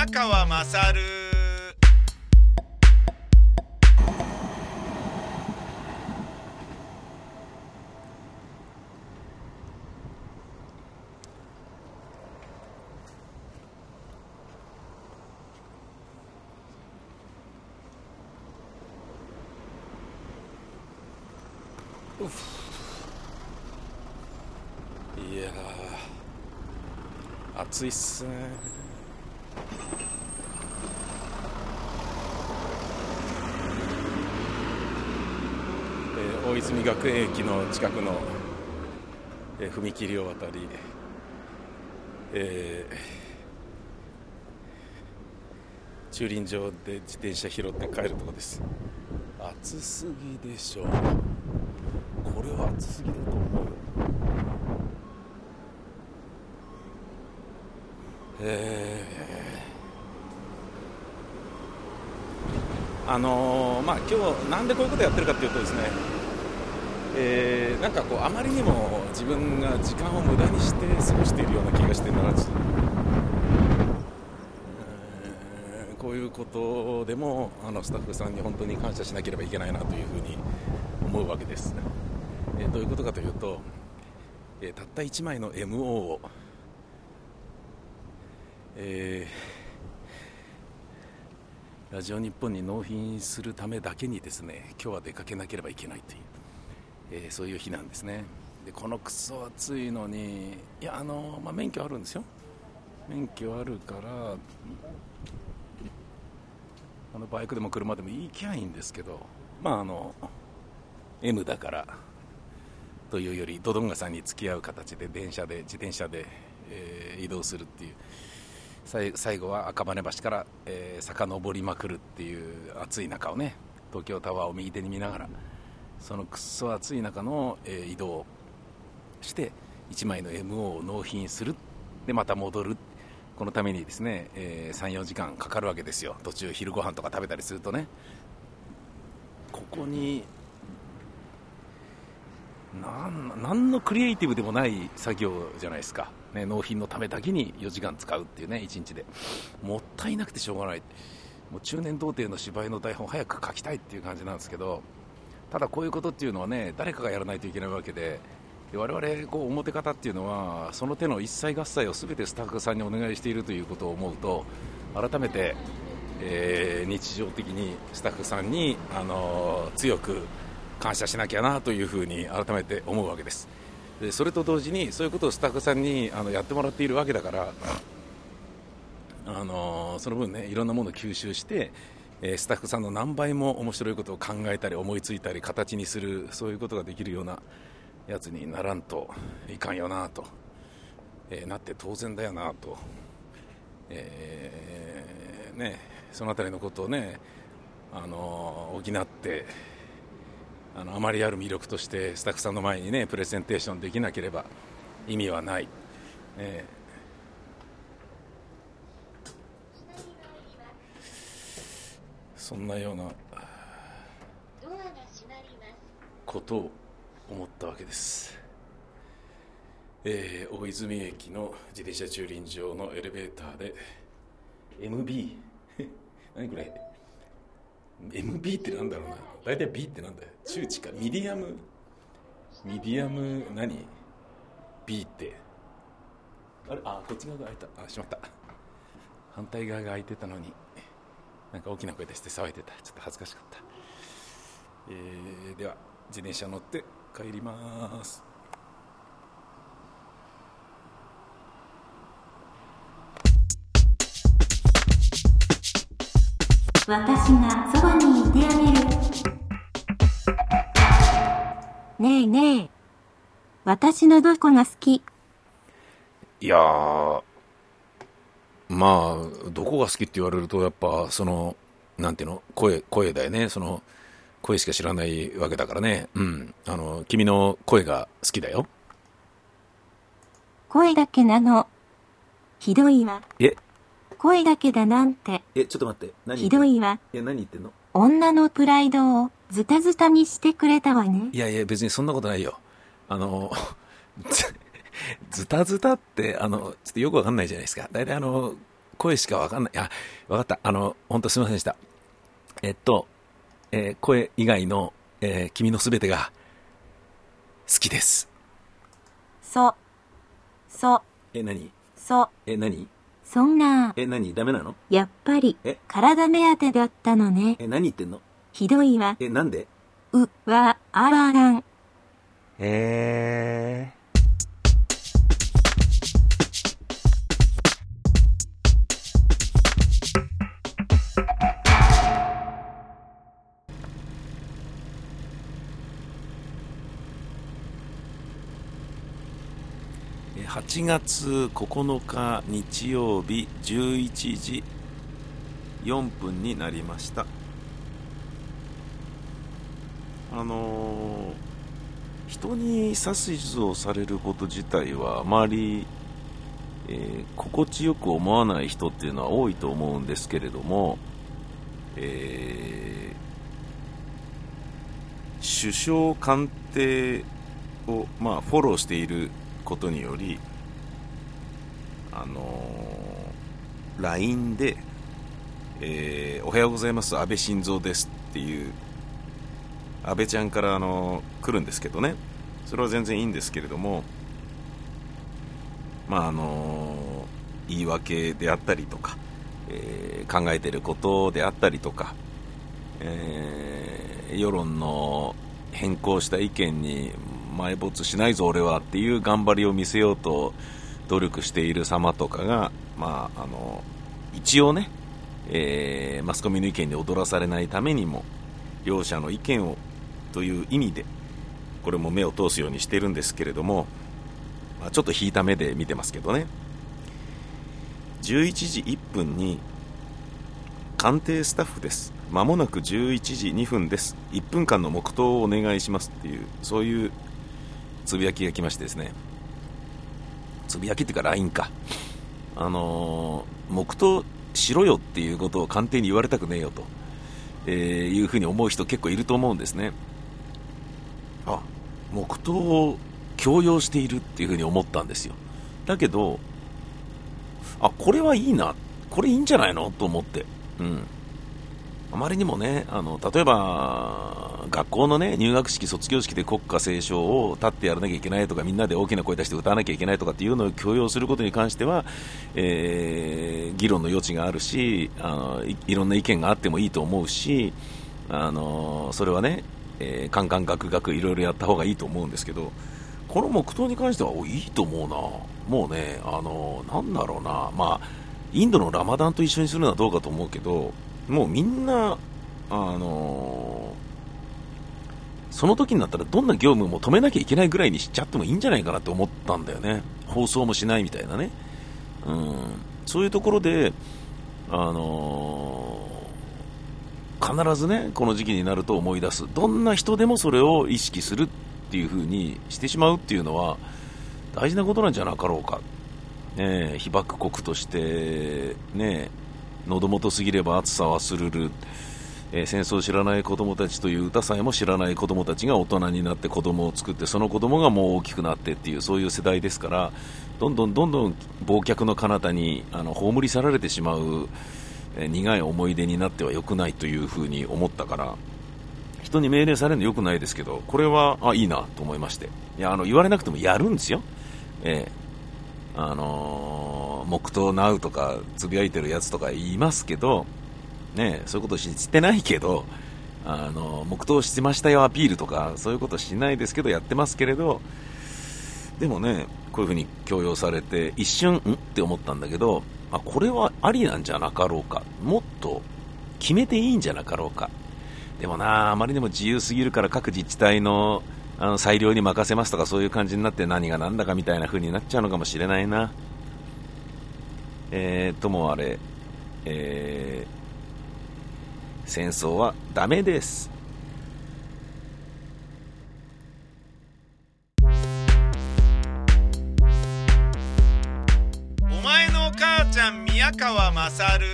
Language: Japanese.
宮川まさるいやー暑いっすね。大泉学園駅の近くの、えー踏切を渡り、えー駐輪場で自転車拾って帰るとこです。暑すぎでしょう。これは暑すぎだと思うよ。えーあのーまあ今日なんでこういうことやってるかっていうとですね、えーなんかこうあまりにも自分が時間を無駄にして過ごしているような気がしてならず、えーこういうことでもあのスタッフさんに本当に感謝しなければいけないなというふうに思うわけです、えーどういうことかというと、えーたった1枚の MO をえーラジオ日本に納品するためだけにですね今日は出かけなければいけないという、えーそういう日なんですね。でこのクソ暑いのにいやあの、まあ、免許あるんですよ。免許あるからあのバイクでも車でも行きゃいいんですけどまああの M だからというよりドドンガさんに付き合う形で電車で自転車で、えー移動するっていう最後は赤羽橋から、えー遡りまくるっていう暑い中をね東京タワーを右手に見ながらそのくっそ暑い中の、えー移動して1枚の MO を納品するでまた戻る。このためにですね、え34時間かかるわけですよ。途中昼ご飯とか食べたりするとね。ここになんなんのクリエイティブでもない作業じゃないですか、ね、納品のためだけに4時間使うっていうね1日で。もったいなくてしょうがない。もう中年童貞の芝居の台本早く書きたいっていう感じなんですけどただこういうことっていうのはね誰かがやらないといけないわけでで我々こう表方っていうのはその手の一切合切を全てスタッフさんにお願いしているということを思うと改めて、えー日常的にスタッフさんに、あのー強く感謝しなきゃなというふうに改めて思うわけです。でそれと同時にそういうことをスタッフさんにあのやってもらっているわけだから、あのーその分ねいろんなものを吸収して、えスタッフさんの何倍も面白いことを考えたり思いついたり形にするそういうことができるようなやつにならんといかんよなと、えーなって当然だよなと、えーね、そのあたりのことをね、あのー補ってあのあまりある魅力としてスタッフさんの前にねプレゼンテーションできなければ意味はない、えーそんなようなことを思ったわけです、えー大泉駅の自転車駐輪場のエレベーターで MB 何これ？MB ってなんだろうな。大体 B ってなんだよ。中知かミディアム？ミディアム？何？B って。あれ？あこっち側が開いた。あしまった。反対側が開いてたのに。なんか大きな声出して騒いでたちょっと恥ずかしかった、えーでは自転車乗って帰ります私がそばにいてあげる。ねえねえ。私のどこが好き？いやーまあどこが好きって言われるとやっぱそのなんていうの？声声だよね。その声しか知らないわけだからね。うん。あの君の声が好きだよ。声だけなの。ひどいわ。え？声だけだなんて、えちょっと待って。何ひどいわ。え何言ってんの？女のプライドをズタズタにしてくれたわね。い。やいや別にそんなことないよ。あのず ズタズタってあのちょっとよくわかんないじゃないですか大体あの声しかわかんない。あ、わかった。あの、本当すみませんでした。えっと、えー声以外の、えー君のすべてが好きです。そ、そ、え、何？そ、え、何？そんな、え、何？ダメなの？やっぱりえ、体目当てだったのね。え、何言ってんの？ひどいわ。え、なんで？う、わ、あららん。えー、8月9日日曜日11時4分になりました。あのー人に指図をされること自体はあまり、えー心地よく思わない人っていうのは多いと思うんですけれども、えー首相官邸を、まあ、フォローしていることにより、あのー LINE で、えーおはようございます、安倍晋三ですっていう安倍ちゃんからあの来るんですけどね。それは全然いいんですけれどもまああの言い訳であったりとか、えー考えてることであったりとか、えー世論の変更した意見に埋没しないぞ俺はっていう頑張りを見せようと努力している様とかが、まあ、あの一応ね、えーマスコミの意見に踊らされないためにも両者の意見をという意味でこれも目を通すようにしてるんですけれども、まあちょっと引いた目で見てますけどね。11時1分に官邸スタッフです。まもなく11時2分です。1分間の黙祷をお願いしますっていうそういうつぶやきが来ましてですね。つぶやきっていうか LINE か。あのー黙祷しろよっていうことを官邸に言われたくねえよと、えーいうふうに思う人結構いると思うんですね。あ黙祷を強要しているっていうふうに思ったんですよ。だけどあこれはいいな。これいいんじゃないの？と思って。うん。あまりにもねあの例えば学校のね入学式卒業式で国歌斉唱を立ってやらなきゃいけないとかみんなで大きな声出して歌わなきゃいけないとかっていうのを強要することに関しては、えー議論の余地があるしあのいろんな意見があってもいいと思うしあのそれはね、えー、カンカンガクガクいろいろやった方がいいと思うんですけどこの黙祷に関してはおいいと思うな。もうねあのなんだろうな。まあインドのラマダンと一緒にするのはどうかと思うけどもうみんなあのその時になったらどんな業務も止めなきゃいけないぐらいにしちゃってもいいんじゃないかなと思ったんだよね。放送もしないみたいなね。うん。そういうところであの必ずねこの時期になると思い出す。どんな人でもそれを意識するっていう風にしてしまうっていうのは大事なことなんじゃなかろうか、ねえ、被爆国として、ね、喉元すぎれば暑さはするる、えー戦争を知らない子供たちという歌さえも知らない子供たちが大人になって子供を作ってその子供がもう大きくなってっていうそういう世代ですからどんどんどんどん忘却の彼方にあの葬り去られてしまう、えー苦い思い出になっては良くないというふうに思ったから人に命令されるの良くないですけどこれはあいいなと思いまして。いやあの言われなくてもやるんですよ、ええあのー黙祷なうとかつぶやいてるやつとか言いますけど、ね、そういうことししてないけど、あの黙祷してましたよアピールとかそういうことしないですけどやってますけれどでもねこういうふうに強要されて一瞬ん？って思ったんだけどあこれはありなんじゃなかろうか。もっと決めていいんじゃなかろうか。でもなあまりにも自由すぎるから各自治体のあの裁量に任せますとかそういう感じになって何が何だかみたいな風になっちゃうのかもしれないな。えー、ともあれ、えー戦争はダメです。お前のお母ちゃん宮川勝